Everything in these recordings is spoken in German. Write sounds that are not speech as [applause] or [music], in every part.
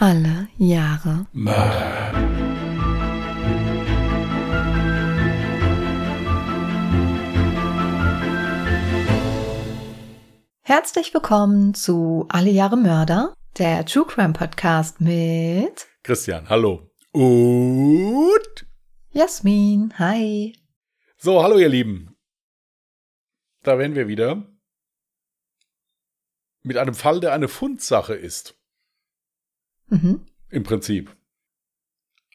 Alle Jahre Mörder. Herzlich willkommen zu Alle Jahre Mörder, der True Crime Podcast mit Christian, hallo. Und Jasmin. Hi. so, hallo ihr Lieben. Da wären wir wieder mit einem Fall, der eine Fundsache ist, Mhm. im Prinzip.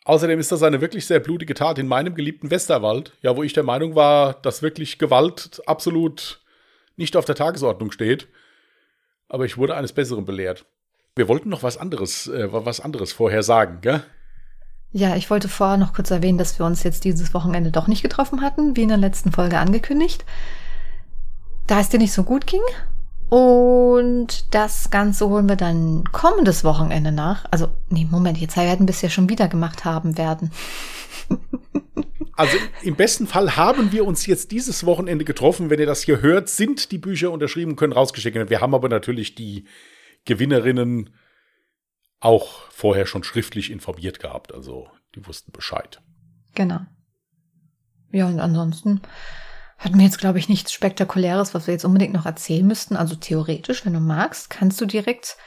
Außerdem ist das eine wirklich sehr blutige Tat in meinem geliebten Westerwald, ja, wo ich der Meinung war, dass wirklich Gewalt absolut nicht auf der Tagesordnung steht. Aber ich wurde eines Besseren belehrt. Wir wollten noch was anderes, äh, was anderes vorher sagen, gell? Ja, ich wollte vorher noch kurz erwähnen, dass wir uns jetzt dieses Wochenende doch nicht getroffen hatten, wie in der letzten Folge angekündigt. Da es dir nicht so gut ging. Und das Ganze holen wir dann kommendes Wochenende nach. Also, nee, Moment, jetzt werden wir es ja schon wieder gemacht haben werden. [laughs] Also im besten Fall haben wir uns jetzt dieses Wochenende getroffen. Wenn ihr das hier hört, sind die Bücher unterschrieben, können rausgeschickt werden. Wir haben aber natürlich die Gewinnerinnen auch vorher schon schriftlich informiert gehabt. Also die wussten Bescheid. Genau. Ja, und ansonsten hatten wir jetzt, glaube ich, nichts Spektakuläres, was wir jetzt unbedingt noch erzählen müssten. Also theoretisch, wenn du magst, kannst du direkt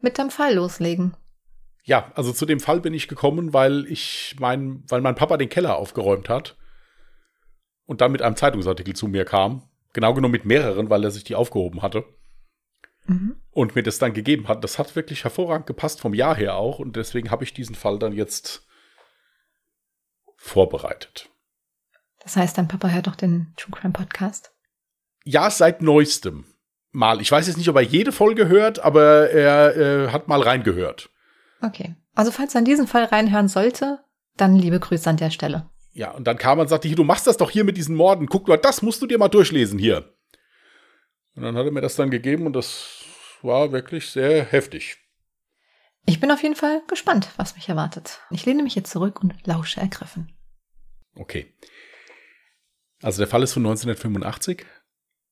mit deinem Fall loslegen. Ja, also zu dem Fall bin ich gekommen, weil ich mein, weil mein Papa den Keller aufgeräumt hat und dann mit einem Zeitungsartikel zu mir kam. Genau genommen mit mehreren, weil er sich die aufgehoben hatte. Mhm. und mir das dann gegeben hat. Das hat wirklich hervorragend gepasst vom Jahr her auch und deswegen habe ich diesen Fall dann jetzt vorbereitet. Das heißt, dein Papa hört doch den True Crime Podcast. Ja, seit neuestem mal. Ich weiß jetzt nicht, ob er jede Folge hört, aber er äh, hat mal reingehört. Okay. Also, falls er in diesen Fall reinhören sollte, dann liebe Grüße an der Stelle. Ja, und dann kam er und sagte, hier, du machst das doch hier mit diesen Morden. Guck mal, das musst du dir mal durchlesen hier. Und dann hat er mir das dann gegeben und das war wirklich sehr heftig. Ich bin auf jeden Fall gespannt, was mich erwartet. Ich lehne mich jetzt zurück und lausche ergriffen. Okay. Also der Fall ist von 1985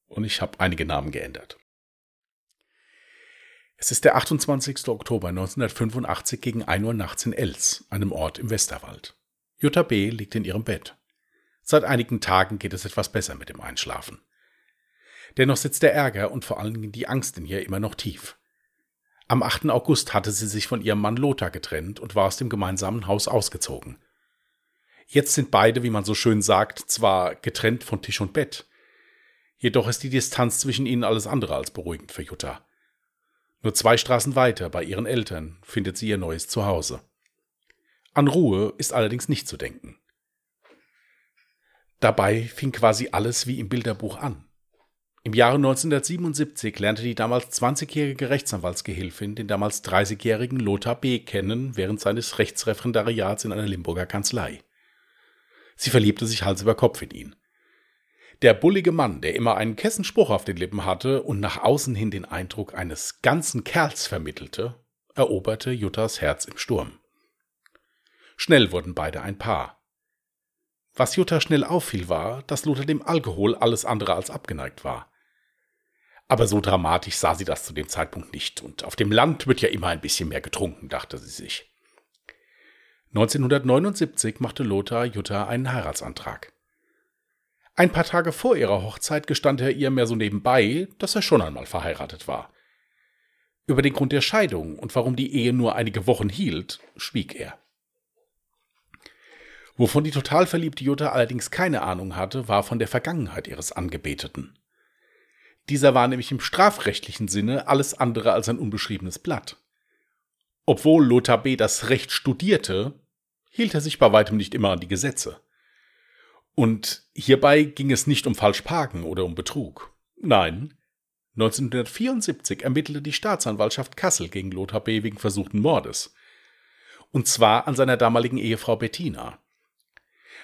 und ich habe einige Namen geändert. Es ist der 28. Oktober 1985 gegen 1 Uhr nachts in Els, einem Ort im Westerwald. Jutta B. liegt in ihrem Bett. Seit einigen Tagen geht es etwas besser mit dem Einschlafen. Dennoch sitzt der Ärger und vor allen Dingen die Angst in ihr immer noch tief. Am 8. August hatte sie sich von ihrem Mann Lothar getrennt und war aus dem gemeinsamen Haus ausgezogen. Jetzt sind beide, wie man so schön sagt, zwar getrennt von Tisch und Bett, jedoch ist die Distanz zwischen ihnen alles andere als beruhigend für Jutta. Nur zwei Straßen weiter, bei ihren Eltern, findet sie ihr neues Zuhause. An Ruhe ist allerdings nicht zu denken. Dabei fing quasi alles wie im Bilderbuch an. Im Jahre 1977 lernte die damals 20-jährige Rechtsanwaltsgehilfin den damals 30-jährigen Lothar B. kennen während seines Rechtsreferendariats in einer Limburger Kanzlei. Sie verliebte sich Hals über Kopf in ihn. Der bullige Mann, der immer einen kessen Spruch auf den Lippen hatte und nach außen hin den Eindruck eines ganzen Kerls vermittelte, eroberte Juttas Herz im Sturm. Schnell wurden beide ein Paar. Was Jutta schnell auffiel, war, dass Lothar dem Alkohol alles andere als abgeneigt war. Aber so dramatisch sah sie das zu dem Zeitpunkt nicht, und auf dem Land wird ja immer ein bisschen mehr getrunken, dachte sie sich. 1979 machte Lothar Jutta einen Heiratsantrag. Ein paar Tage vor ihrer Hochzeit gestand er ihr mehr so nebenbei, dass er schon einmal verheiratet war. Über den Grund der Scheidung und warum die Ehe nur einige Wochen hielt, schwieg er. Wovon die total verliebte Jutta allerdings keine Ahnung hatte, war von der Vergangenheit ihres Angebeteten. Dieser war nämlich im strafrechtlichen Sinne alles andere als ein unbeschriebenes Blatt. Obwohl Lothar B. das Recht studierte, hielt er sich bei weitem nicht immer an die Gesetze. Und hierbei ging es nicht um Falschparken oder um Betrug. Nein, 1974 ermittelte die Staatsanwaltschaft Kassel gegen Lothar B. wegen versuchten Mordes. Und zwar an seiner damaligen Ehefrau Bettina.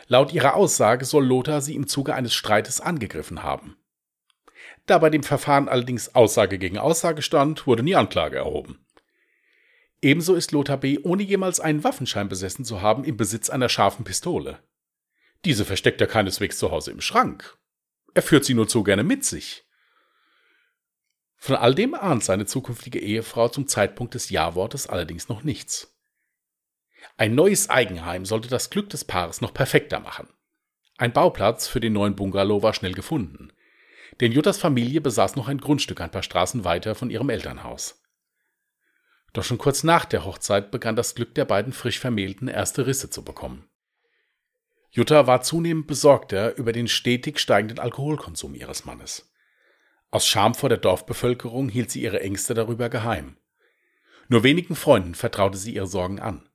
Laut ihrer Aussage soll Lothar sie im Zuge eines Streites angegriffen haben. Da bei dem Verfahren allerdings Aussage gegen Aussage stand, wurde nie Anklage erhoben. Ebenso ist Lothar B., ohne jemals einen Waffenschein besessen zu haben, im Besitz einer scharfen Pistole. Diese versteckt er keineswegs zu Hause im Schrank. Er führt sie nur zu gerne mit sich. Von all dem ahnt seine zukünftige Ehefrau zum Zeitpunkt des Ja-Wortes allerdings noch nichts. Ein neues Eigenheim sollte das Glück des Paares noch perfekter machen. Ein Bauplatz für den neuen Bungalow war schnell gefunden. Denn Juttas Familie besaß noch ein Grundstück ein paar Straßen weiter von ihrem Elternhaus. Doch schon kurz nach der Hochzeit begann das Glück der beiden frisch Vermählten erste Risse zu bekommen. Jutta war zunehmend besorgter über den stetig steigenden Alkoholkonsum ihres Mannes. Aus Scham vor der Dorfbevölkerung hielt sie ihre Ängste darüber geheim. Nur wenigen Freunden vertraute sie ihre Sorgen an.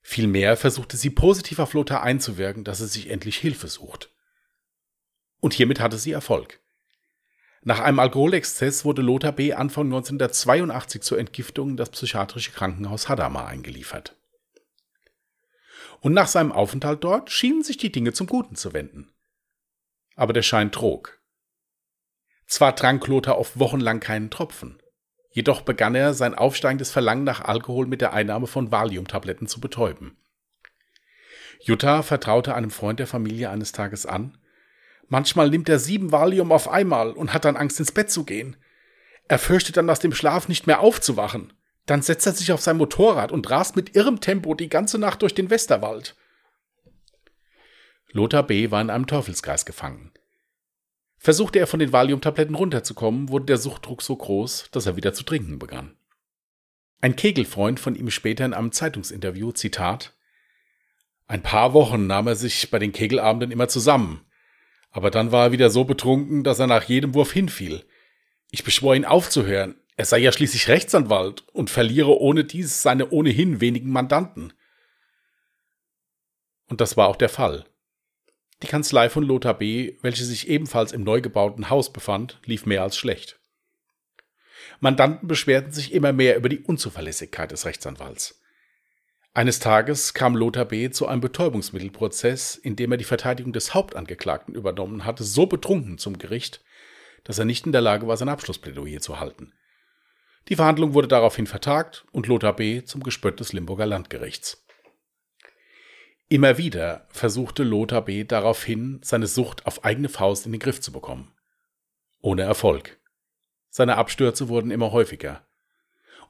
Vielmehr versuchte sie positiv auf Lothar einzuwirken, dass er sich endlich Hilfe sucht. Und hiermit hatte sie Erfolg. Nach einem Alkoholexzess wurde Lothar B. Anfang 1982 zur Entgiftung in das psychiatrische Krankenhaus Hadamar eingeliefert. Und nach seinem Aufenthalt dort schienen sich die Dinge zum Guten zu wenden. Aber der Schein trug. Zwar trank Lothar oft wochenlang keinen Tropfen, jedoch begann er sein aufsteigendes Verlangen nach Alkohol mit der Einnahme von Valiumtabletten zu betäuben. Jutta vertraute einem Freund der Familie eines Tages an, Manchmal nimmt er sieben Valium auf einmal und hat dann Angst ins Bett zu gehen. Er fürchtet dann aus dem Schlaf nicht mehr aufzuwachen. Dann setzt er sich auf sein Motorrad und rast mit irrem Tempo die ganze Nacht durch den Westerwald. Lothar B. war in einem Teufelsgeist gefangen. Versuchte er von den Valiumtabletten runterzukommen, wurde der Suchtdruck so groß, dass er wieder zu trinken begann. Ein Kegelfreund von ihm später in einem Zeitungsinterview, Zitat, ein paar Wochen nahm er sich bei den Kegelabenden immer zusammen, aber dann war er wieder so betrunken, dass er nach jedem Wurf hinfiel. Ich beschwor ihn aufzuhören. Er sei ja schließlich Rechtsanwalt und verliere ohne dies seine ohnehin wenigen Mandanten. Und das war auch der Fall. Die Kanzlei von Lothar B., welche sich ebenfalls im neu gebauten Haus befand, lief mehr als schlecht. Mandanten beschwerten sich immer mehr über die Unzuverlässigkeit des Rechtsanwalts. Eines Tages kam Lothar B. zu einem Betäubungsmittelprozess, in dem er die Verteidigung des Hauptangeklagten übernommen hatte, so betrunken zum Gericht, dass er nicht in der Lage war, sein Abschlussplädoyer zu halten. Die Verhandlung wurde daraufhin vertagt und Lothar B. zum Gespött des Limburger Landgerichts. Immer wieder versuchte Lothar B. daraufhin, seine Sucht auf eigene Faust in den Griff zu bekommen. Ohne Erfolg. Seine Abstürze wurden immer häufiger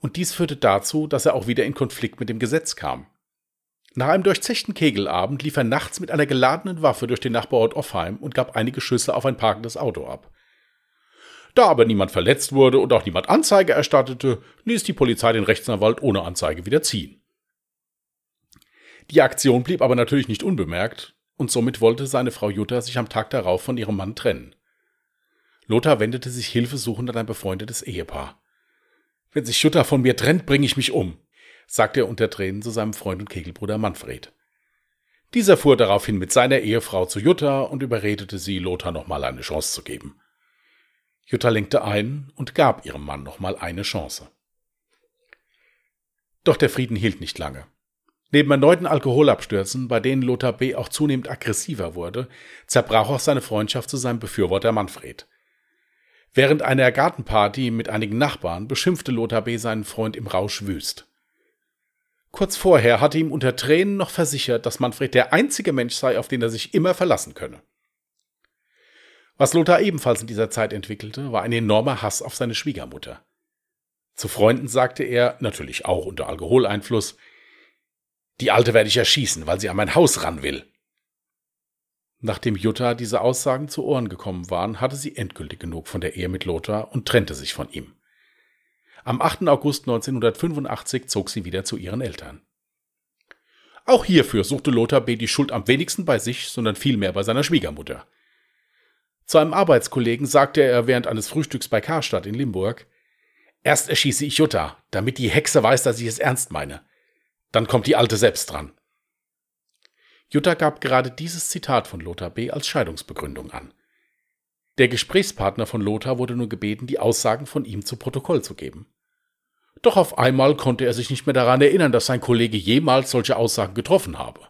und dies führte dazu, dass er auch wieder in Konflikt mit dem Gesetz kam. Nach einem durchzechten Kegelabend lief er nachts mit einer geladenen Waffe durch den Nachbarort Offheim und gab einige Schüsse auf ein parkendes Auto ab. Da aber niemand verletzt wurde und auch niemand Anzeige erstattete, ließ die Polizei den Rechtsanwalt ohne Anzeige wieder ziehen. Die Aktion blieb aber natürlich nicht unbemerkt, und somit wollte seine Frau Jutta sich am Tag darauf von ihrem Mann trennen. Lothar wendete sich hilfesuchend an ein befreundetes Ehepaar. Wenn sich Jutta von mir trennt, bringe ich mich um, sagte er unter Tränen zu seinem Freund und Kegelbruder Manfred. Dieser fuhr daraufhin mit seiner Ehefrau zu Jutta und überredete sie, Lothar nochmal eine Chance zu geben. Jutta lenkte ein und gab ihrem Mann nochmal eine Chance. Doch der Frieden hielt nicht lange. Neben erneuten Alkoholabstürzen, bei denen Lothar B. auch zunehmend aggressiver wurde, zerbrach auch seine Freundschaft zu seinem Befürworter Manfred. Während einer Gartenparty mit einigen Nachbarn beschimpfte Lothar B. seinen Freund im Rausch wüst. Kurz vorher hatte ihm unter Tränen noch versichert, dass Manfred der einzige Mensch sei, auf den er sich immer verlassen könne. Was Lothar ebenfalls in dieser Zeit entwickelte, war ein enormer Hass auf seine Schwiegermutter. Zu Freunden sagte er, natürlich auch unter Alkoholeinfluss, die Alte werde ich erschießen, weil sie an mein Haus ran will. Nachdem Jutta diese Aussagen zu Ohren gekommen waren, hatte sie endgültig genug von der Ehe mit Lothar und trennte sich von ihm. Am 8. August 1985 zog sie wieder zu ihren Eltern. Auch hierfür suchte Lothar B. die Schuld am wenigsten bei sich, sondern vielmehr bei seiner Schwiegermutter. Zu einem Arbeitskollegen sagte er während eines Frühstücks bei Karstadt in Limburg, Erst erschieße ich Jutta, damit die Hexe weiß, dass ich es ernst meine. Dann kommt die Alte selbst dran. Jutta gab gerade dieses Zitat von Lothar B. als Scheidungsbegründung an. Der Gesprächspartner von Lothar wurde nur gebeten, die Aussagen von ihm zu Protokoll zu geben. Doch auf einmal konnte er sich nicht mehr daran erinnern, dass sein Kollege jemals solche Aussagen getroffen habe.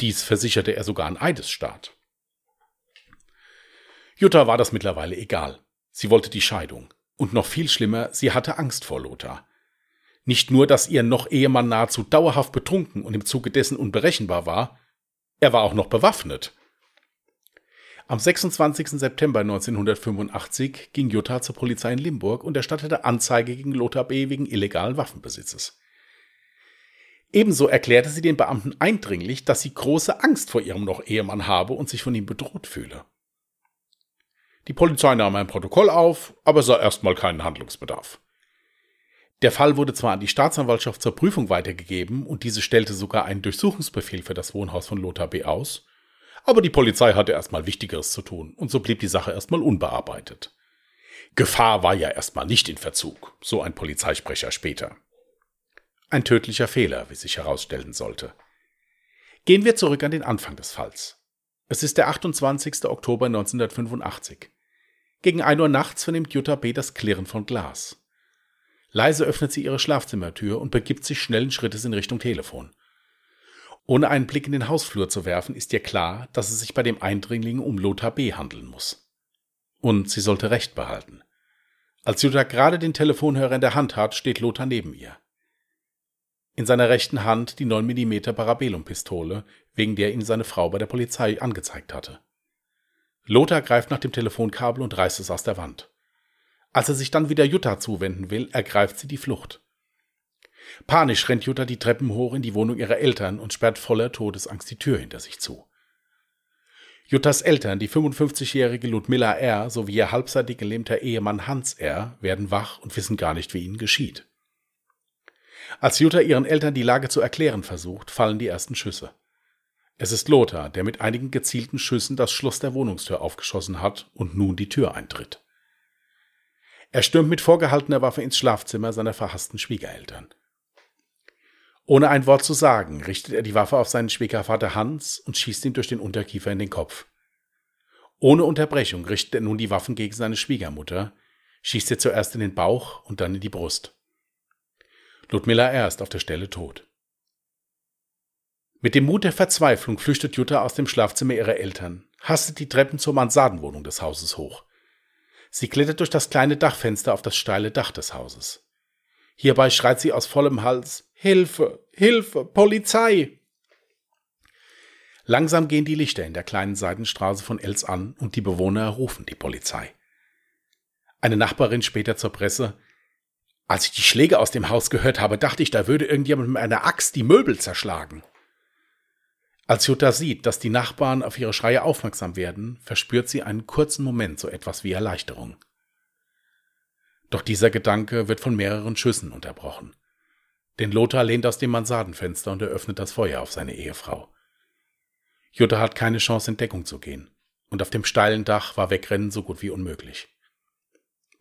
Dies versicherte er sogar an Eidesstaat. Jutta war das mittlerweile egal. Sie wollte die Scheidung. Und noch viel schlimmer, sie hatte Angst vor Lothar. Nicht nur, dass ihr noch Ehemann nahezu dauerhaft betrunken und im Zuge dessen unberechenbar war, er war auch noch bewaffnet. Am 26. September 1985 ging Jutta zur Polizei in Limburg und erstattete Anzeige gegen Lothar B. wegen illegalen Waffenbesitzes. Ebenso erklärte sie den Beamten eindringlich, dass sie große Angst vor ihrem noch Ehemann habe und sich von ihm bedroht fühle. Die Polizei nahm ein Protokoll auf, aber sah erstmal keinen Handlungsbedarf. Der Fall wurde zwar an die Staatsanwaltschaft zur Prüfung weitergegeben und diese stellte sogar einen Durchsuchungsbefehl für das Wohnhaus von Lothar B. aus, aber die Polizei hatte erstmal Wichtigeres zu tun und so blieb die Sache erstmal unbearbeitet. Gefahr war ja erstmal nicht in Verzug, so ein Polizeisprecher später. Ein tödlicher Fehler, wie sich herausstellen sollte. Gehen wir zurück an den Anfang des Falls. Es ist der 28. Oktober 1985. Gegen 1 Uhr nachts vernimmt Jutta B. das Klirren von Glas. Leise öffnet sie ihre Schlafzimmertür und begibt sich schnellen Schrittes in Richtung Telefon. Ohne einen Blick in den Hausflur zu werfen, ist ihr klar, dass es sich bei dem Eindringling um Lothar B. handeln muss. Und sie sollte Recht behalten. Als Jutta gerade den Telefonhörer in der Hand hat, steht Lothar neben ihr. In seiner rechten Hand die 9 mm Parabellum-Pistole, wegen der ihn seine Frau bei der Polizei angezeigt hatte. Lothar greift nach dem Telefonkabel und reißt es aus der Wand. Als er sich dann wieder Jutta zuwenden will, ergreift sie die Flucht. Panisch rennt Jutta die Treppen hoch in die Wohnung ihrer Eltern und sperrt voller Todesangst die Tür hinter sich zu. Juttas Eltern, die 55-jährige Ludmilla R. sowie ihr halbseitig gelähmter Ehemann Hans R. werden wach und wissen gar nicht, wie ihnen geschieht. Als Jutta ihren Eltern die Lage zu erklären versucht, fallen die ersten Schüsse. Es ist Lothar, der mit einigen gezielten Schüssen das Schloss der Wohnungstür aufgeschossen hat und nun die Tür eintritt. Er stürmt mit vorgehaltener Waffe ins Schlafzimmer seiner verhassten Schwiegereltern. Ohne ein Wort zu sagen, richtet er die Waffe auf seinen Schwiegervater Hans und schießt ihm durch den Unterkiefer in den Kopf. Ohne Unterbrechung richtet er nun die Waffen gegen seine Schwiegermutter, schießt ihr zuerst in den Bauch und dann in die Brust. Ludmilla R. ist auf der Stelle tot. Mit dem Mut der Verzweiflung flüchtet Jutta aus dem Schlafzimmer ihrer Eltern, hastet die Treppen zur Mansardenwohnung des Hauses hoch. Sie klettert durch das kleine Dachfenster auf das steile Dach des Hauses. Hierbei schreit sie aus vollem Hals Hilfe, Hilfe, Polizei. Langsam gehen die Lichter in der kleinen Seitenstraße von Els an und die Bewohner rufen die Polizei. Eine Nachbarin später zur Presse Als ich die Schläge aus dem Haus gehört habe, dachte ich, da würde irgendjemand mit einer Axt die Möbel zerschlagen. Als Jutta sieht, dass die Nachbarn auf ihre Schreie aufmerksam werden, verspürt sie einen kurzen Moment so etwas wie Erleichterung. Doch dieser Gedanke wird von mehreren Schüssen unterbrochen. Denn Lothar lehnt aus dem Mansardenfenster und eröffnet das Feuer auf seine Ehefrau. Jutta hat keine Chance, in Deckung zu gehen, und auf dem steilen Dach war Wegrennen so gut wie unmöglich.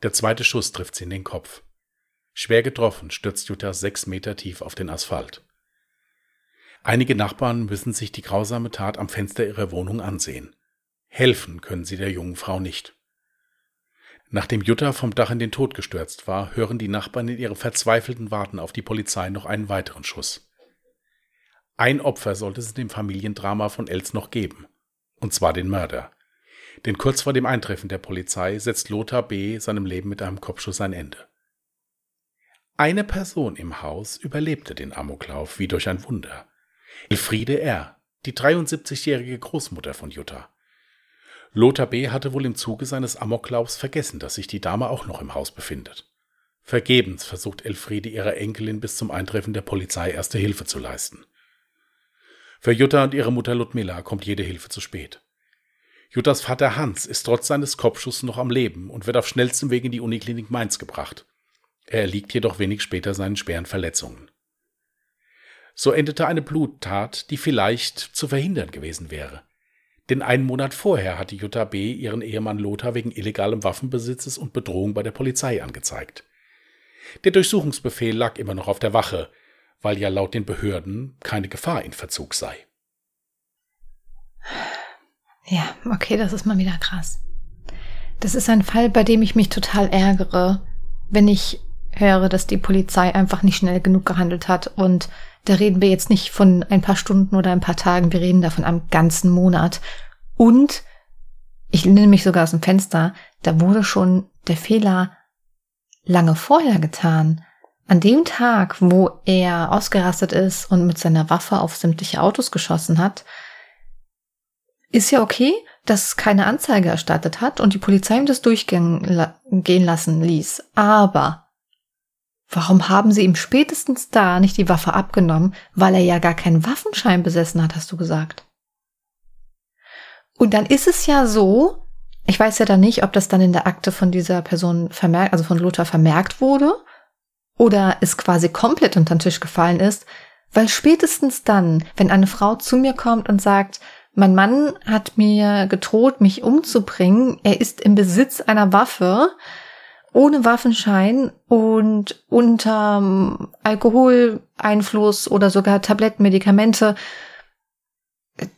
Der zweite Schuss trifft sie in den Kopf. Schwer getroffen stürzt Jutta sechs Meter tief auf den Asphalt. Einige Nachbarn müssen sich die grausame Tat am Fenster ihrer Wohnung ansehen. Helfen können sie der jungen Frau nicht. Nachdem Jutta vom Dach in den Tod gestürzt war, hören die Nachbarn in ihrem verzweifelten Warten auf die Polizei noch einen weiteren Schuss. Ein Opfer sollte es in dem Familiendrama von Els noch geben. Und zwar den Mörder. Denn kurz vor dem Eintreffen der Polizei setzt Lothar B. seinem Leben mit einem Kopfschuss ein Ende. Eine Person im Haus überlebte den Amoklauf wie durch ein Wunder. Elfriede R., die 73-jährige Großmutter von Jutta. Lothar B. hatte wohl im Zuge seines Amoklaufs vergessen, dass sich die Dame auch noch im Haus befindet. Vergebens versucht Elfriede ihrer Enkelin bis zum Eintreffen der Polizei erste Hilfe zu leisten. Für Jutta und ihre Mutter Ludmilla kommt jede Hilfe zu spät. Juttas Vater Hans ist trotz seines Kopfschusses noch am Leben und wird auf schnellstem Weg in die Uniklinik Mainz gebracht. Er erliegt jedoch wenig später seinen schweren Verletzungen. So endete eine Bluttat, die vielleicht zu verhindern gewesen wäre. Denn einen Monat vorher hatte Jutta B. ihren Ehemann Lothar wegen illegalem Waffenbesitzes und Bedrohung bei der Polizei angezeigt. Der Durchsuchungsbefehl lag immer noch auf der Wache, weil ja laut den Behörden keine Gefahr in Verzug sei. Ja, okay, das ist mal wieder krass. Das ist ein Fall, bei dem ich mich total ärgere, wenn ich höre, dass die Polizei einfach nicht schnell genug gehandelt hat. Und da reden wir jetzt nicht von ein paar Stunden oder ein paar Tagen, wir reden da von einem ganzen Monat. Und ich nehme mich sogar aus dem Fenster, da wurde schon der Fehler lange vorher getan. An dem Tag, wo er ausgerastet ist und mit seiner Waffe auf sämtliche Autos geschossen hat, ist ja okay, dass keine Anzeige erstattet hat und die Polizei ihm das durchgehen lassen ließ. Aber warum haben sie ihm spätestens da nicht die Waffe abgenommen, weil er ja gar keinen Waffenschein besessen hat, hast du gesagt? Und dann ist es ja so, ich weiß ja dann nicht, ob das dann in der Akte von dieser Person vermerkt, also von Lothar vermerkt wurde oder es quasi komplett unter den Tisch gefallen ist, weil spätestens dann, wenn eine Frau zu mir kommt und sagt, mein Mann hat mir gedroht, mich umzubringen, er ist im Besitz einer Waffe, ohne Waffenschein und unter Alkoholeinfluss oder sogar Tabletten, Medikamente,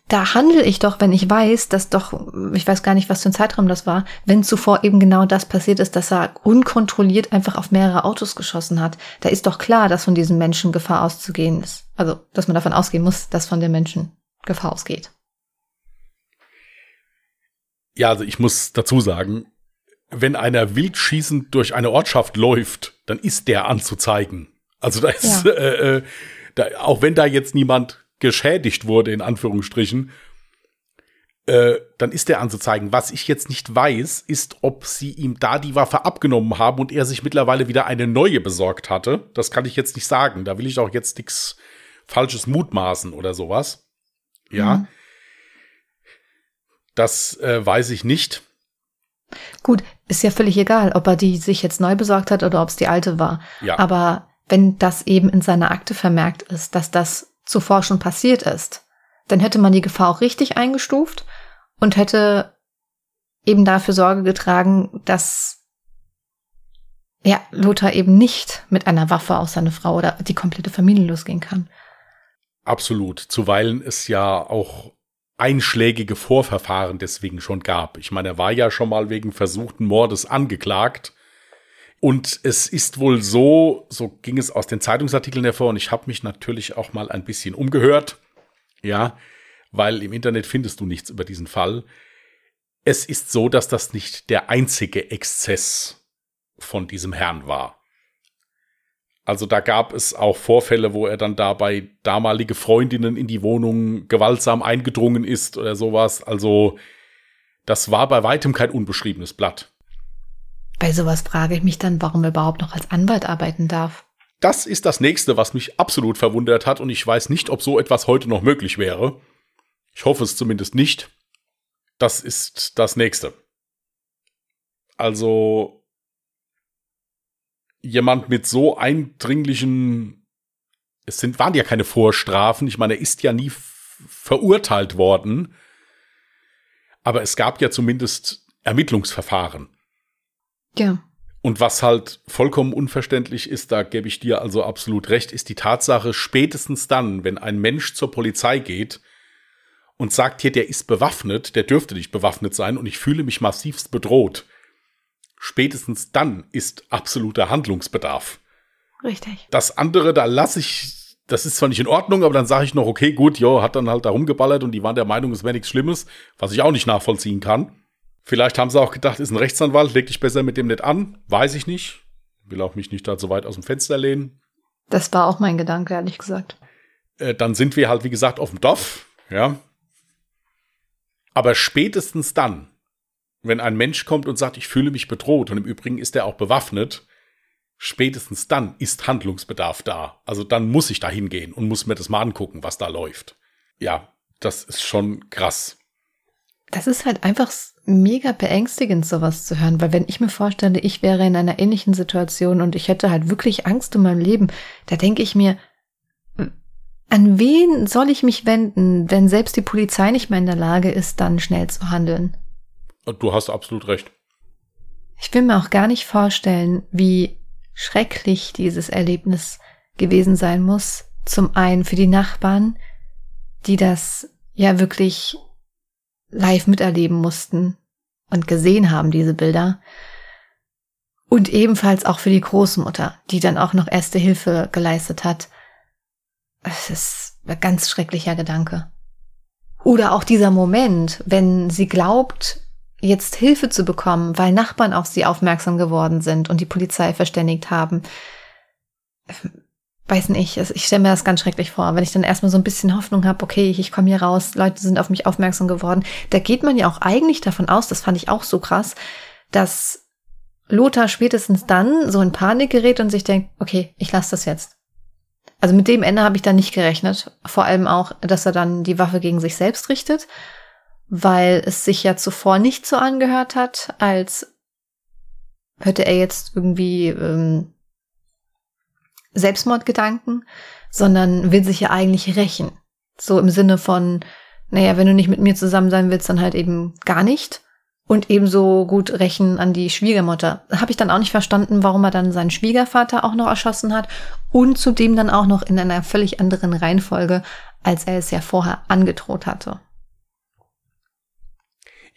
da handle ich doch, wenn ich weiß, dass doch, ich weiß gar nicht, was für ein Zeitraum das war, wenn zuvor eben genau das passiert ist, dass er unkontrolliert einfach auf mehrere Autos geschossen hat. Da ist doch klar, dass von diesem Menschen Gefahr auszugehen ist. Also, dass man davon ausgehen muss, dass von dem Menschen Gefahr ausgeht. Ja, also ich muss dazu sagen, wenn einer wild schießend durch eine Ortschaft läuft, dann ist der anzuzeigen. Also da ist, ja. [laughs] äh, äh, da, auch wenn da jetzt niemand geschädigt wurde, in Anführungsstrichen, äh, dann ist er anzuzeigen. Was ich jetzt nicht weiß, ist, ob sie ihm da die Waffe abgenommen haben und er sich mittlerweile wieder eine neue besorgt hatte. Das kann ich jetzt nicht sagen. Da will ich auch jetzt nichts Falsches mutmaßen oder sowas. Ja. Mhm. Das äh, weiß ich nicht. Gut, ist ja völlig egal, ob er die sich jetzt neu besorgt hat oder ob es die alte war. Ja. Aber wenn das eben in seiner Akte vermerkt ist, dass das zuvor schon passiert ist, dann hätte man die Gefahr auch richtig eingestuft und hätte eben dafür Sorge getragen, dass ja, Lothar eben nicht mit einer Waffe auf seine Frau oder die komplette Familie losgehen kann. Absolut. Zuweilen es ja auch einschlägige Vorverfahren deswegen schon gab. Ich meine, er war ja schon mal wegen versuchten Mordes angeklagt und es ist wohl so, so ging es aus den Zeitungsartikeln hervor, und ich habe mich natürlich auch mal ein bisschen umgehört, ja, weil im Internet findest du nichts über diesen Fall. Es ist so, dass das nicht der einzige Exzess von diesem Herrn war. Also da gab es auch Vorfälle, wo er dann dabei damalige Freundinnen in die Wohnung gewaltsam eingedrungen ist oder sowas. Also das war bei weitem kein unbeschriebenes Blatt. Bei sowas frage ich mich dann, warum er überhaupt noch als Anwalt arbeiten darf. Das ist das nächste, was mich absolut verwundert hat und ich weiß nicht, ob so etwas heute noch möglich wäre. Ich hoffe es zumindest nicht. Das ist das nächste. Also jemand mit so eindringlichen es sind waren ja keine Vorstrafen, ich meine, er ist ja nie verurteilt worden, aber es gab ja zumindest Ermittlungsverfahren. Ja. Und was halt vollkommen unverständlich ist, da gebe ich dir also absolut recht, ist die Tatsache, spätestens dann, wenn ein Mensch zur Polizei geht und sagt hier, der ist bewaffnet, der dürfte nicht bewaffnet sein und ich fühle mich massivst bedroht, spätestens dann ist absoluter Handlungsbedarf. Richtig. Das andere, da lasse ich, das ist zwar nicht in Ordnung, aber dann sage ich noch, okay, gut, jo, hat dann halt da rumgeballert und die waren der Meinung, es wäre nichts Schlimmes, was ich auch nicht nachvollziehen kann. Vielleicht haben sie auch gedacht, ist ein Rechtsanwalt, leg dich besser mit dem nicht an. Weiß ich nicht. Will auch mich nicht da so weit aus dem Fenster lehnen. Das war auch mein Gedanke, ehrlich gesagt. Äh, dann sind wir halt, wie gesagt, auf dem Dorf, ja. Aber spätestens dann, wenn ein Mensch kommt und sagt, ich fühle mich bedroht, und im Übrigen ist er auch bewaffnet, spätestens dann ist Handlungsbedarf da. Also dann muss ich da hingehen und muss mir das mal angucken, was da läuft. Ja, das ist schon krass. Das ist halt einfach mega beängstigend, sowas zu hören, weil wenn ich mir vorstelle, ich wäre in einer ähnlichen Situation und ich hätte halt wirklich Angst um mein Leben, da denke ich mir, an wen soll ich mich wenden, wenn selbst die Polizei nicht mehr in der Lage ist, dann schnell zu handeln? Du hast absolut recht. Ich will mir auch gar nicht vorstellen, wie schrecklich dieses Erlebnis gewesen sein muss. Zum einen für die Nachbarn, die das ja wirklich live miterleben mussten und gesehen haben, diese Bilder. Und ebenfalls auch für die Großmutter, die dann auch noch erste Hilfe geleistet hat. Es ist ein ganz schrecklicher Gedanke. Oder auch dieser Moment, wenn sie glaubt, jetzt Hilfe zu bekommen, weil Nachbarn auf sie aufmerksam geworden sind und die Polizei verständigt haben. weiß nicht, ich stelle mir das ganz schrecklich vor, wenn ich dann erstmal so ein bisschen Hoffnung habe, okay, ich komme hier raus, Leute sind auf mich aufmerksam geworden. Da geht man ja auch eigentlich davon aus, das fand ich auch so krass, dass Lothar spätestens dann so in Panik gerät und sich denkt, okay, ich lasse das jetzt. Also mit dem Ende habe ich dann nicht gerechnet. Vor allem auch, dass er dann die Waffe gegen sich selbst richtet, weil es sich ja zuvor nicht so angehört hat, als hätte er jetzt irgendwie ähm, Selbstmordgedanken, sondern will sich ja eigentlich rächen. So im Sinne von, naja, wenn du nicht mit mir zusammen sein willst, dann halt eben gar nicht. Und ebenso gut rächen an die Schwiegermutter. Habe ich dann auch nicht verstanden, warum er dann seinen Schwiegervater auch noch erschossen hat und zudem dann auch noch in einer völlig anderen Reihenfolge, als er es ja vorher angedroht hatte.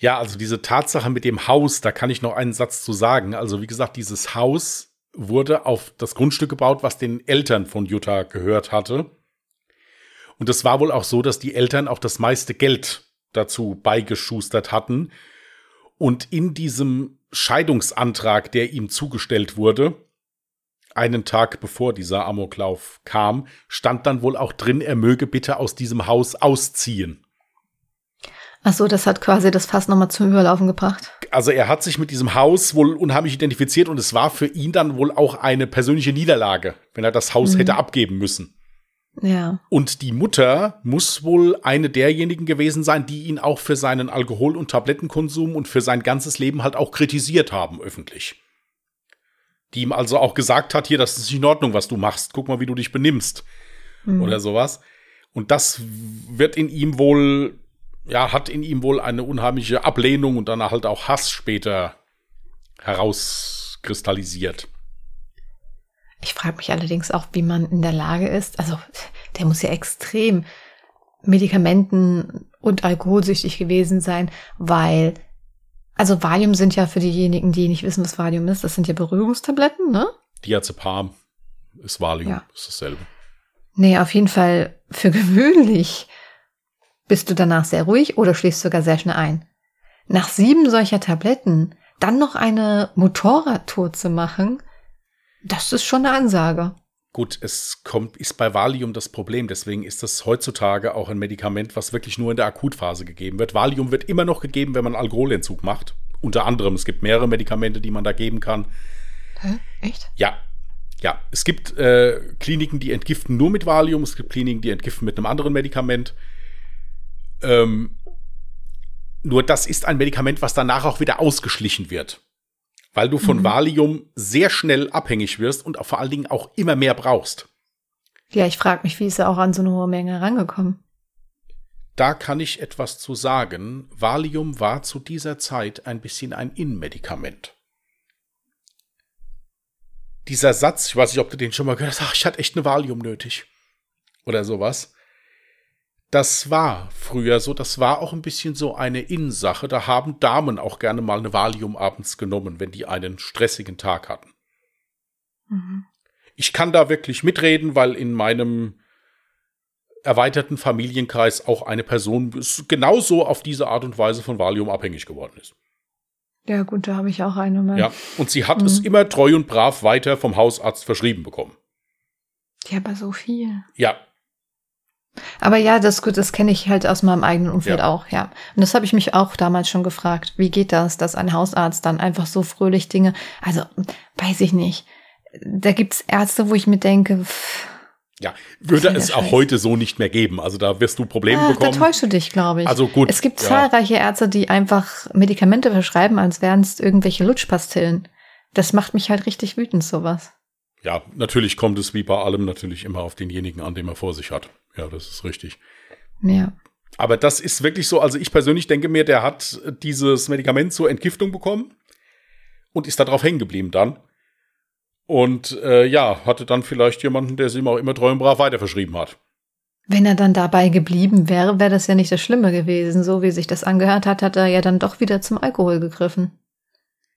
Ja, also diese Tatsache mit dem Haus, da kann ich noch einen Satz zu sagen. Also wie gesagt, dieses Haus wurde auf das Grundstück gebaut, was den Eltern von Jutta gehört hatte. Und es war wohl auch so, dass die Eltern auch das meiste Geld dazu beigeschustert hatten. Und in diesem Scheidungsantrag, der ihm zugestellt wurde, einen Tag bevor dieser Amoklauf kam, stand dann wohl auch drin, er möge bitte aus diesem Haus ausziehen. Ach so, das hat quasi das Fass nochmal zum Überlaufen gebracht. Also er hat sich mit diesem Haus wohl unheimlich identifiziert und es war für ihn dann wohl auch eine persönliche Niederlage, wenn er das Haus mhm. hätte abgeben müssen. Ja. Und die Mutter muss wohl eine derjenigen gewesen sein, die ihn auch für seinen Alkohol- und Tablettenkonsum und für sein ganzes Leben halt auch kritisiert haben öffentlich. Die ihm also auch gesagt hat, hier, das ist nicht in Ordnung, was du machst. Guck mal, wie du dich benimmst. Mhm. Oder sowas. Und das wird in ihm wohl ja, hat in ihm wohl eine unheimliche Ablehnung und dann halt auch Hass später herauskristallisiert. Ich frage mich allerdings auch, wie man in der Lage ist, also der muss ja extrem Medikamenten und alkoholsüchtig gewesen sein, weil, also Valium sind ja für diejenigen, die nicht wissen, was Valium ist, das sind ja Beruhigungstabletten, ne? Diazepam ist Valium, ja. ist dasselbe. Nee, auf jeden Fall für [laughs] gewöhnlich bist du danach sehr ruhig oder schläfst sogar sehr schnell ein. Nach sieben solcher Tabletten dann noch eine Motorradtour zu machen, das ist schon eine Ansage. Gut, es kommt, ist bei Valium das Problem. Deswegen ist das heutzutage auch ein Medikament, was wirklich nur in der Akutphase gegeben wird. Valium wird immer noch gegeben, wenn man Alkoholentzug macht. Unter anderem, es gibt mehrere Medikamente, die man da geben kann. Hä? Echt? Ja. Ja, es gibt äh, Kliniken, die entgiften nur mit Valium. Es gibt Kliniken, die entgiften mit einem anderen Medikament. Ähm, nur das ist ein Medikament, was danach auch wieder ausgeschlichen wird. Weil du von mhm. Valium sehr schnell abhängig wirst und vor allen Dingen auch immer mehr brauchst. Ja, ich frage mich, wie ist er auch an so eine hohe Menge rangekommen? Da kann ich etwas zu sagen. Valium war zu dieser Zeit ein bisschen ein Innenmedikament. Dieser Satz, ich weiß nicht, ob du den schon mal gehört hast, ach, ich hatte echt eine Valium nötig. Oder sowas das war früher so, das war auch ein bisschen so eine Innensache. Da haben Damen auch gerne mal eine Valium abends genommen, wenn die einen stressigen Tag hatten. Mhm. Ich kann da wirklich mitreden, weil in meinem erweiterten Familienkreis auch eine Person genauso auf diese Art und Weise von Valium abhängig geworden ist. Ja, gut, da habe ich auch eine. Mal. Ja, und sie hat mhm. es immer treu und brav weiter vom Hausarzt verschrieben bekommen. Ja, aber so viel. Ja, aber ja, das gut, das kenne ich halt aus meinem eigenen Umfeld ja. auch, ja. Und das habe ich mich auch damals schon gefragt. Wie geht das, dass ein Hausarzt dann einfach so fröhlich Dinge, also weiß ich nicht. Da gibt's Ärzte, wo ich mir denke, pff, ja, würde es auch Scheiß. heute so nicht mehr geben. Also da wirst du Probleme Ach, bekommen. Da täuschst du dich, glaube ich. Also gut. Es gibt ja. zahlreiche Ärzte, die einfach Medikamente verschreiben, als wären es irgendwelche Lutschpastillen. Das macht mich halt richtig wütend, sowas. Ja, natürlich kommt es wie bei allem natürlich immer auf denjenigen an, den man vor sich hat. Ja, das ist richtig. Ja. Aber das ist wirklich so, also ich persönlich denke mir, der hat dieses Medikament zur Entgiftung bekommen und ist darauf hängen geblieben dann. Und äh, ja, hatte dann vielleicht jemanden, der es ihm auch immer treu und brav weiter verschrieben hat. Wenn er dann dabei geblieben wäre, wäre das ja nicht das Schlimme gewesen. So wie sich das angehört hat, hat er ja dann doch wieder zum Alkohol gegriffen.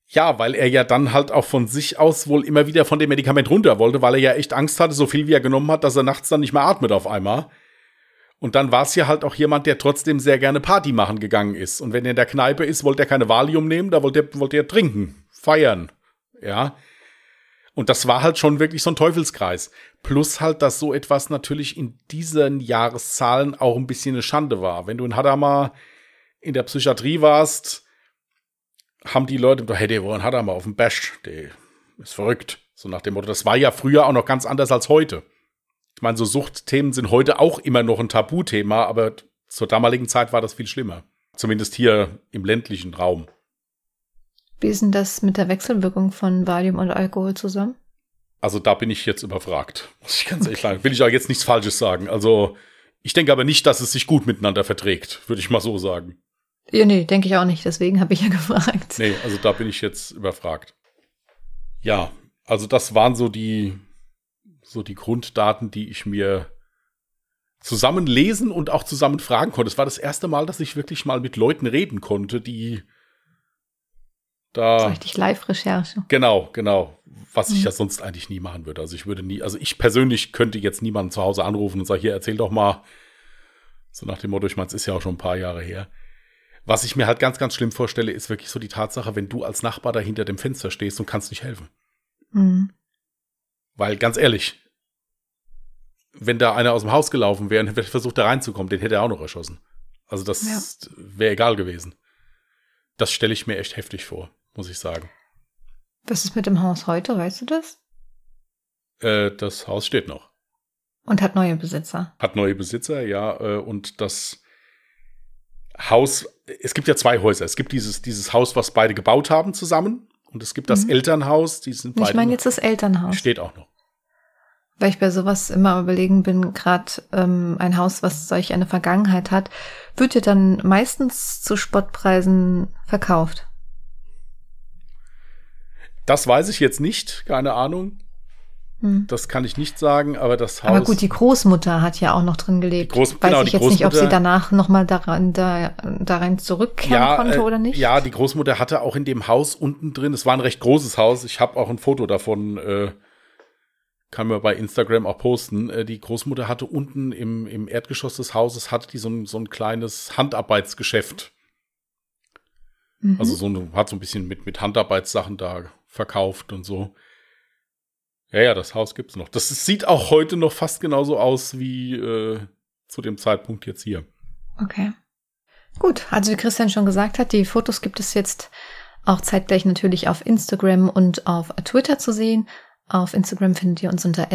Ja, weil er ja dann halt auch von sich aus wohl immer wieder von dem Medikament runter wollte, weil er ja echt Angst hatte, so viel wie er genommen hat, dass er nachts dann nicht mehr atmet auf einmal. Und dann war es ja halt auch jemand, der trotzdem sehr gerne Party machen gegangen ist. Und wenn er in der Kneipe ist, wollte er keine Valium nehmen, da wollte er, wollte er trinken, feiern. Ja. Und das war halt schon wirklich so ein Teufelskreis. Plus halt, dass so etwas natürlich in diesen Jahreszahlen auch ein bisschen eine Schande war. Wenn du in Hadamar in der Psychiatrie warst, haben die Leute, hey, der war in Hadamar auf dem Bash, der ist verrückt. So nach dem Motto, das war ja früher auch noch ganz anders als heute. Ich meine, so Suchtthemen sind heute auch immer noch ein Tabuthema, aber zur damaligen Zeit war das viel schlimmer. Zumindest hier im ländlichen Raum. Wie ist denn das mit der Wechselwirkung von Valium und Alkohol zusammen? Also da bin ich jetzt überfragt, muss ich ganz ehrlich sagen. Will ich auch jetzt nichts Falsches sagen. Also ich denke aber nicht, dass es sich gut miteinander verträgt, würde ich mal so sagen. Ja, nee, denke ich auch nicht. Deswegen habe ich ja [laughs] gefragt. Nee, also da bin ich jetzt überfragt. Ja, also das waren so die, so die Grunddaten, die ich mir zusammen lesen und auch zusammen fragen konnte. Es war das erste Mal, dass ich wirklich mal mit Leuten reden konnte, die da. So richtig Live-Recherche. Genau, genau. Was ich mhm. ja sonst eigentlich nie machen würde. Also ich würde nie, also ich persönlich könnte jetzt niemanden zu Hause anrufen und sagen, hier, erzähl doch mal. So nach dem Motto, ich meine, es ist ja auch schon ein paar Jahre her. Was ich mir halt ganz, ganz schlimm vorstelle, ist wirklich so die Tatsache, wenn du als Nachbar da hinter dem Fenster stehst und kannst nicht helfen. Mhm. Weil ganz ehrlich, wenn da einer aus dem Haus gelaufen wäre und hätte versucht, da reinzukommen, den hätte er auch noch erschossen. Also das ja. wäre egal gewesen. Das stelle ich mir echt heftig vor, muss ich sagen. Was ist mit dem Haus heute, weißt du das? Äh, das Haus steht noch. Und hat neue Besitzer. Hat neue Besitzer, ja. Äh, und das Haus, es gibt ja zwei Häuser. Es gibt dieses, dieses Haus, was beide gebaut haben zusammen. Und es gibt das mhm. Elternhaus, die sind beide. Ich meine jetzt das Elternhaus. Steht auch noch. Weil ich bei sowas immer überlegen bin, gerade ähm, ein Haus, was solch eine Vergangenheit hat, wird ja dann meistens zu Spottpreisen verkauft. Das weiß ich jetzt nicht, keine Ahnung. Hm. Das kann ich nicht sagen, aber das Haus. Aber gut, die Großmutter hat ja auch noch drin gelebt. Die Groß, Weiß genau, ich jetzt nicht, ob sie danach nochmal daran, da, darin zurückkehren ja, konnte äh, oder nicht. Ja, die Großmutter hatte auch in dem Haus unten drin, es war ein recht großes Haus, ich habe auch ein Foto davon, äh, kann man bei Instagram auch posten. Äh, die Großmutter hatte unten im, im Erdgeschoss des Hauses, hatte die so ein, so ein kleines Handarbeitsgeschäft. Mhm. Also so ein, hat so ein bisschen mit, mit Handarbeitssachen da verkauft und so. Ja, ja, das Haus gibt's noch. Das sieht auch heute noch fast genauso aus wie äh, zu dem Zeitpunkt jetzt hier. Okay. Gut, also wie Christian schon gesagt hat, die Fotos gibt es jetzt auch zeitgleich natürlich auf Instagram und auf Twitter zu sehen. Auf Instagram findet ihr uns unter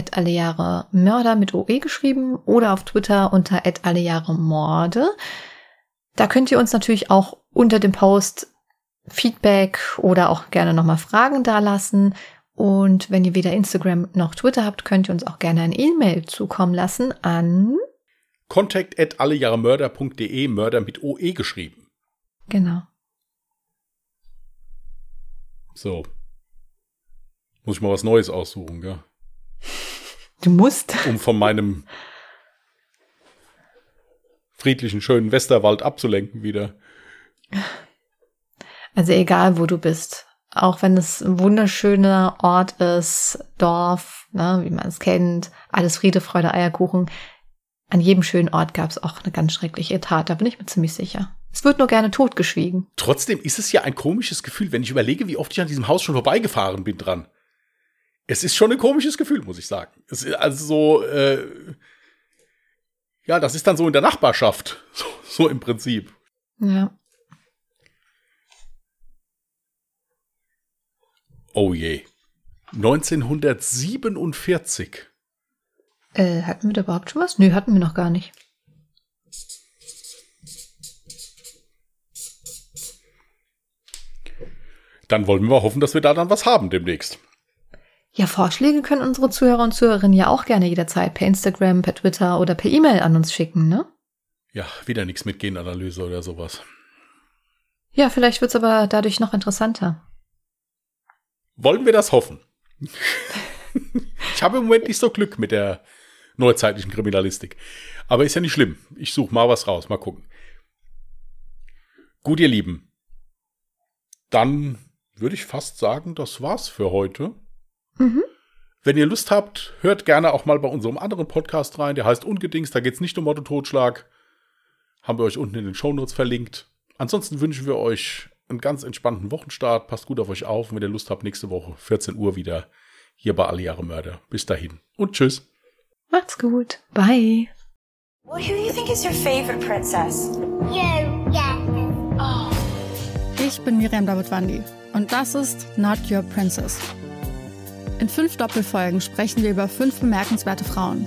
Mörder mit OE geschrieben oder auf Twitter unter Morde. Da könnt ihr uns natürlich auch unter dem Post Feedback oder auch gerne nochmal Fragen dalassen. Und wenn ihr weder Instagram noch Twitter habt, könnt ihr uns auch gerne ein E-Mail zukommen lassen an contact at allejahremörder.de, Mörder mit OE geschrieben. Genau. So. Muss ich mal was Neues aussuchen, gell? Du musst. Um von meinem friedlichen, schönen Westerwald abzulenken wieder. Also egal, wo du bist auch wenn es ein wunderschöner Ort ist, Dorf, ne, wie man es kennt, alles Friede, Freude, Eierkuchen. An jedem schönen Ort gab es auch eine ganz schreckliche Tat, da bin ich mir ziemlich sicher. Es wird nur gerne totgeschwiegen. Trotzdem ist es ja ein komisches Gefühl, wenn ich überlege, wie oft ich an diesem Haus schon vorbeigefahren bin dran. Es ist schon ein komisches Gefühl, muss ich sagen. Es ist also so, äh, ja, das ist dann so in der Nachbarschaft, [laughs] so, so im Prinzip. Ja. Oh je. 1947. Äh, hatten wir da überhaupt schon was? Nö, hatten wir noch gar nicht. Dann wollen wir hoffen, dass wir da dann was haben demnächst. Ja, Vorschläge können unsere Zuhörer und Zuhörerinnen ja auch gerne jederzeit per Instagram, per Twitter oder per E-Mail an uns schicken, ne? Ja, wieder nichts mit Genanalyse oder sowas. Ja, vielleicht wird's aber dadurch noch interessanter. Wollen wir das hoffen? ich habe im Moment nicht so Glück mit der neuzeitlichen Kriminalistik. Aber ist ja nicht schlimm. Ich suche mal was raus. Mal gucken. Gut, ihr Lieben. Dann würde ich fast sagen, das war's für heute. Mhm. Wenn ihr Lust habt, hört gerne auch mal bei unserem anderen Podcast rein. Der heißt Ungedings. Da geht es nicht um Motto Totschlag. Haben wir euch unten in den Shownotes verlinkt. Ansonsten wünschen wir euch einen ganz entspannten Wochenstart. Passt gut auf euch auf. Und wenn ihr Lust habt, nächste Woche 14 Uhr wieder hier bei Alle Jahre Mörder. Bis dahin und tschüss. Macht's gut. Bye. Well, who do you think is your favorite princess? You, yeah. Oh. Ich bin Miriam Davidwandi und das ist Not Your Princess. In fünf Doppelfolgen sprechen wir über fünf bemerkenswerte Frauen.